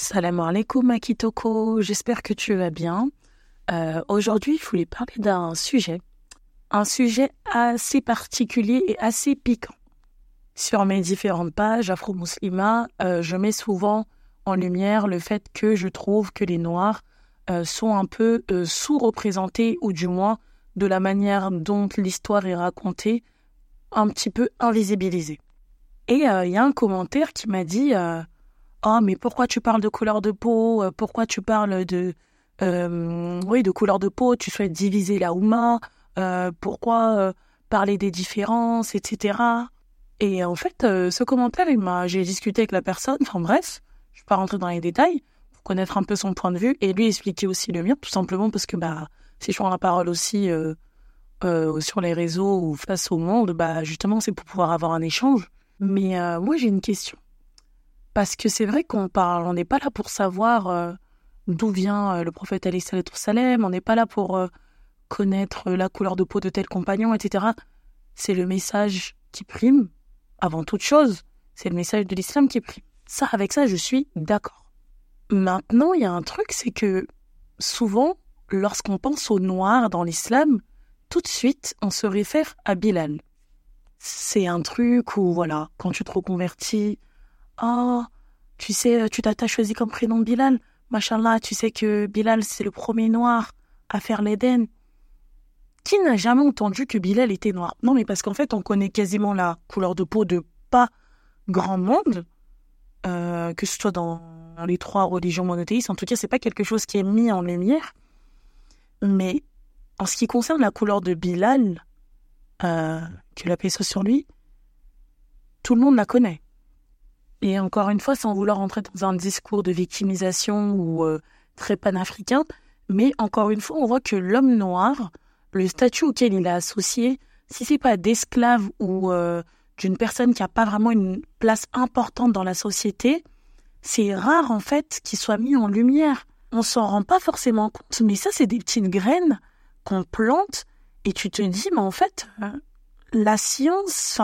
Salam alaikum Akitoko, j'espère que tu vas bien. Euh, Aujourd'hui, je voulais parler d'un sujet, un sujet assez particulier et assez piquant. Sur mes différentes pages Afro-Muslima, euh, je mets souvent en lumière le fait que je trouve que les Noirs euh, sont un peu sous-représentés, ou du moins de la manière dont l'histoire est racontée, un petit peu invisibilisés. Et il y a un commentaire qui m'a dit Oh, mais pourquoi tu parles de couleur de peau? Euh, Pourquoi tu parles de, euh, oui, de couleur de peau? Tu souhaites diviser la Ouma? Euh, Pourquoi euh, parler des différences, etc. Et en fait, ce commentaire, j'ai discuté avec la personne. Enfin bref, je vais pas rentrer dans les détails pour connaître un peu son point de vue et lui expliquer aussi le mien, tout simplement parce que bah, si je prends la parole aussi sur les réseaux ou face au monde, bah justement, c'est pour pouvoir avoir un échange. Mais moi, j'ai une question. Parce que c'est vrai qu'on parle, on n'est pas là pour savoir euh, d'où vient euh, le prophète Ali Salem, on n'est pas là pour euh, connaître la couleur de peau de tel compagnon, etc. C'est le message qui prime, avant toute chose. C'est le message de l'islam qui prime. Ça, avec ça, je suis d'accord. Maintenant, il y a un truc, c'est que souvent, lorsqu'on pense au noir dans l'islam, tout de suite, on se réfère à Bilal. C'est un truc où, voilà, quand tu te reconvertis, Oh, tu sais, tu t'as t'as choisi comme prénom Bilal. Machallah, tu sais que Bilal, c'est le premier noir à faire l'Éden. Qui n'a jamais entendu que Bilal était noir? Non, mais parce qu'en fait, on connaît quasiment la couleur de peau de pas grand monde, euh, que ce soit dans les trois religions monothéistes. En tout cas, c'est pas quelque chose qui est mis en lumière. Mais en ce qui concerne la couleur de Bilal, euh, que la paix soit sur lui, tout le monde la connaît. Et encore une fois, sans vouloir entrer dans un discours de victimisation ou euh, très panafricain, mais encore une fois, on voit que l'homme noir, le statut auquel il est associé, si c'est pas d'esclave ou euh, d'une personne qui a pas vraiment une place importante dans la société, c'est rare en fait qu'il soit mis en lumière. On s'en rend pas forcément compte, mais ça c'est des petites graines qu'on plante et tu te dis, mais en fait, euh, la science,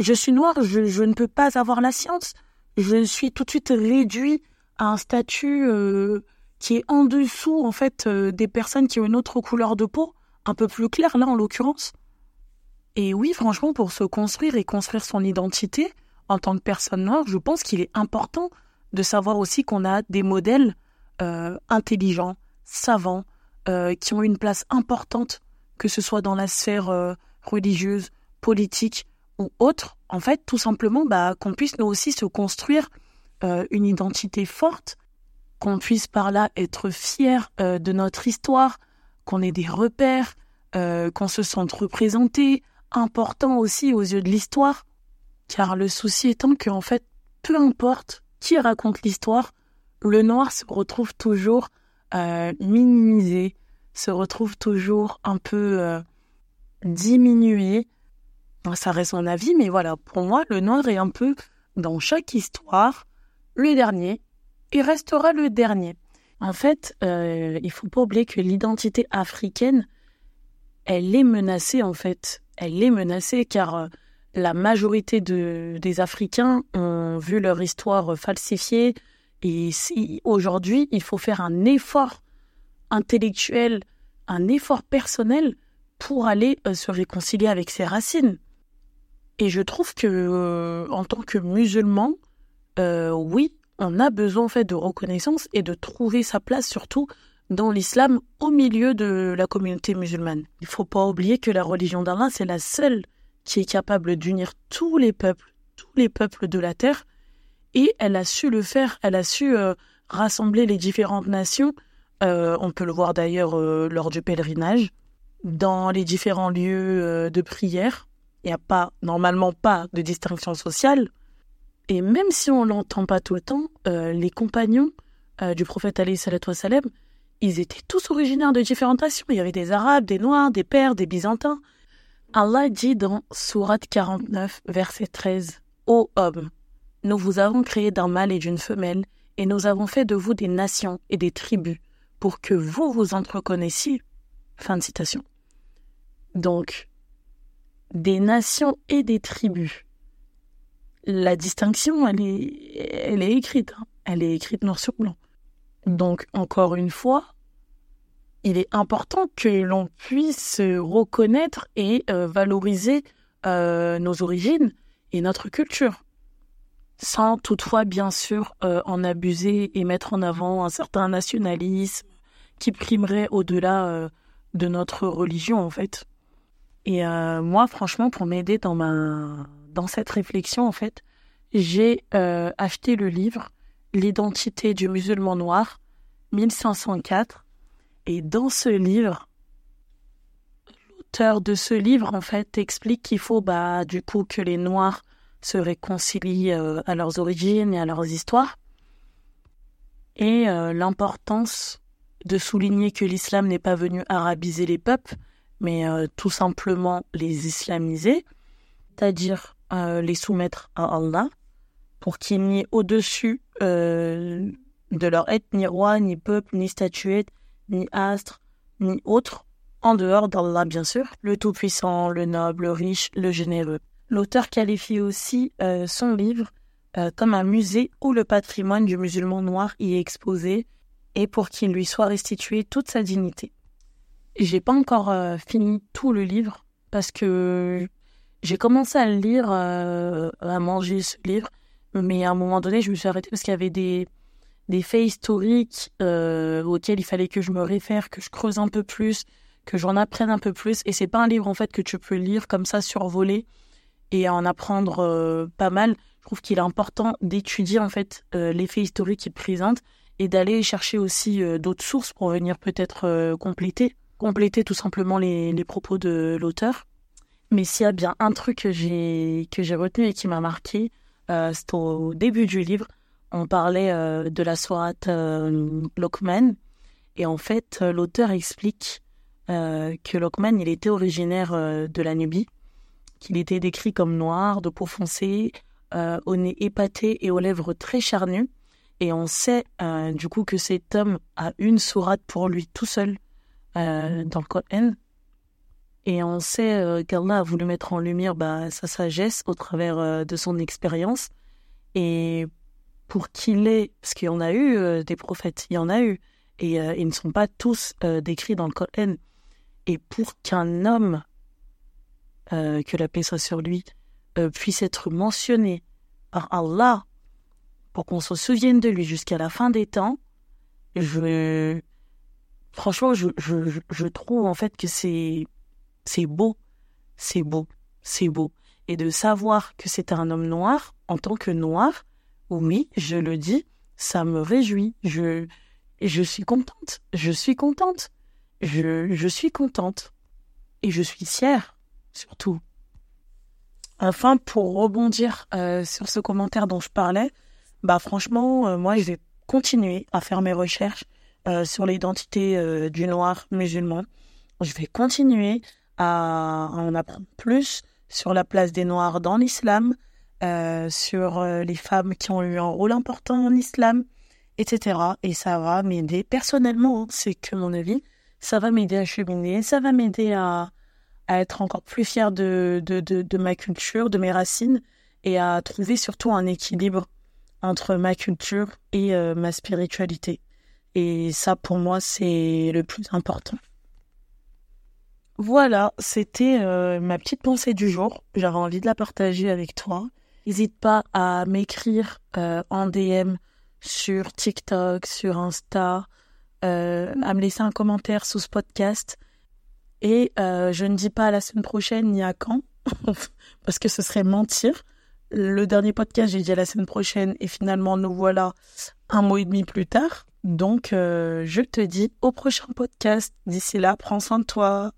je suis noir, je, ne peux pas avoir la science. Je suis tout de suite réduit à un statut euh, qui est en dessous en fait euh, des personnes qui ont une autre couleur de peau, un peu plus claire là en l'occurrence. Et oui, franchement, pour se construire et construire son identité en tant que personne noire, je pense qu'il est important de savoir aussi qu'on a des modèles euh, intelligents, savants, qui ont une place importante, que ce soit dans la sphère religieuse, politique, ou autre, en fait, tout simplement, bah, qu'on puisse nous aussi se construire euh, une identité forte, qu'on puisse par là être fier euh, de notre histoire, qu'on ait des repères, euh, qu'on se sente représenté, important aussi aux yeux de l'histoire, car le souci étant que, en fait, peu importe qui raconte l'histoire, le noir se retrouve toujours minimisé, se retrouve toujours un peu diminué, ça reste mon avis, mais voilà, pour moi, le noir est un peu dans chaque histoire le dernier et restera le dernier. En fait, euh, il faut pas oublier que l'identité africaine, elle est menacée en fait. Elle est menacée car euh, la majorité de, des Africains ont vu leur histoire falsifiée et si aujourd'hui il faut faire un effort intellectuel, un effort personnel pour aller euh, se réconcilier avec ses racines. Et je trouve que, euh, en tant que musulman, euh, oui, on a besoin en fait de reconnaissance et de trouver sa place surtout dans l'islam au milieu de la communauté musulmane. Il faut pas oublier que la religion d'Allah, c'est la seule qui est capable d'unir tous les peuples, tous les peuples de la terre, et elle a su le faire, elle a su euh, rassembler les différentes nations. On peut le voir d'ailleurs lors du pèlerinage, dans les différents lieux de prière il n'y a pas, normalement pas de distinction sociale. Et même si on l'entend pas tout le temps, euh, les compagnons euh, du prophète Ali sallam, ils étaient tous originaires de différentes nations. Il y avait des Arabes, des Noirs, des Pères, des Byzantins. Allah dit dans Sourate 49, verset 13, Ô homme, nous vous avons créé d'un mâle et d'une femelle, et nous avons fait de vous des nations et des tribus, pour que vous vous entreconnaissiez. Fin de citation. Donc, des nations et des tribus. La distinction, elle est, elle est écrite. Hein. elle est écrite noir sur blanc. Donc, encore une fois, il est important que l'on puisse reconnaître et euh, valoriser euh, nos origines et notre culture, sans toutefois, bien sûr, euh, en abuser et mettre en avant un certain nationalisme qui primerait au-delà de notre religion, en fait. Et moi, franchement, pour m'aider dans ma dans cette réflexion, en fait, j'ai acheté le livre L'identité du musulman noir, 1504. Et dans ce livre, l'auteur de ce livre, en fait, explique qu'il faut, bah, du coup, que les Noirs se réconcilient euh, à leurs origines et à leurs histoires. Et euh, l'importance de souligner que l'islam n'est pas venu arabiser les peuples, mais euh, tout simplement les islamiser, c'est-à-dire les soumettre à Allah, pour qu'il n'y ait au-dessus euh, de leur être ni roi, ni peuple, ni statuette, ni astre, ni autre, en dehors d'Allah bien sûr, le Tout-Puissant, le Noble, le Riche, le Généreux. L'auteur qualifie aussi euh, son livre euh, comme un musée où le patrimoine du musulman noir y est exposé et pour qu'il lui soit restitué toute sa dignité. J'ai pas encore fini tout le livre parce que j'ai commencé à le lire, à manger ce livre, mais à un moment donné, je me suis arrêtée parce qu'il y avait des, des faits historiques euh, auxquels il fallait que je me réfère, que je creuse un peu plus, que j'en apprenne un peu plus. Et c'est pas un livre en fait que tu peux lire comme ça survoler et en apprendre euh, pas mal. Je trouve qu'il est important d'étudier en fait euh, les faits historiques qu'il présente et d'aller chercher aussi d'autres sources pour venir peut-être compléter, compléter tout simplement les, propos de l'auteur. Mais s'il y a bien un truc que j'ai que j'ai retenu et qui m'a marqué, euh, c'est au début du livre. On parlait euh, de la sourate euh, Lokman. Et en fait, l'auteur explique que Lokman, il était originaire de la Nubie, qu'il était décrit comme noir, de peau foncée, au nez épaté et aux lèvres très charnues. Et on sait du coup que cet homme a une sourate pour lui tout seul dans le Coran. Et on sait euh, qu'Allah a voulu mettre en lumière bah, sa sagesse au travers euh, de son expérience. Et pour qu'il ait, parce qu'il y en a eu euh, des prophètes, il y en a eu, et ils ne sont pas tous décrits dans le Coran. Et pour qu'un homme, que la paix soit sur lui, puisse être mentionné par Allah, pour qu'on se souvienne de lui jusqu'à la fin des temps, je, franchement, je, je, je trouve en fait que c'est c'est beau, c'est beau, c'est beau. Et de savoir que c'est un homme noir, en tant que noir, oui, je le dis, ça me réjouit. Je, je suis contente, je suis contente, je, je suis contente. Et je suis fière, surtout. Enfin, pour rebondir euh, sur ce commentaire dont je parlais, bah franchement, euh, moi, je vais continuer à faire mes recherches euh, sur l'identité du noir musulman. Je vais continuer à en apprendre plus sur la place des Noirs dans l'islam, euh, sur euh, les femmes qui ont eu un rôle important en islam, etc. Et ça va m'aider personnellement, hein, c'est que mon avis, ça va m'aider à cheminer, ça va m'aider à, être encore plus fière de, ma culture, de mes racines, et à trouver surtout un équilibre entre ma culture et euh, ma spiritualité. Et ça, pour moi, c'est le plus important. Voilà, c'était euh, ma petite pensée du jour. J'avais envie de la partager avec toi. N'hésite pas à m'écrire euh, en DM sur TikTok, sur Insta, euh, à me laisser un commentaire sous ce podcast. Et je ne dis pas à la semaine prochaine ni à quand, parce que ce serait mentir. Le dernier podcast, j'ai dit à la semaine prochaine et finalement nous voilà un mois et demi plus tard. Donc, je te dis au prochain podcast. D'ici là, prends soin de toi.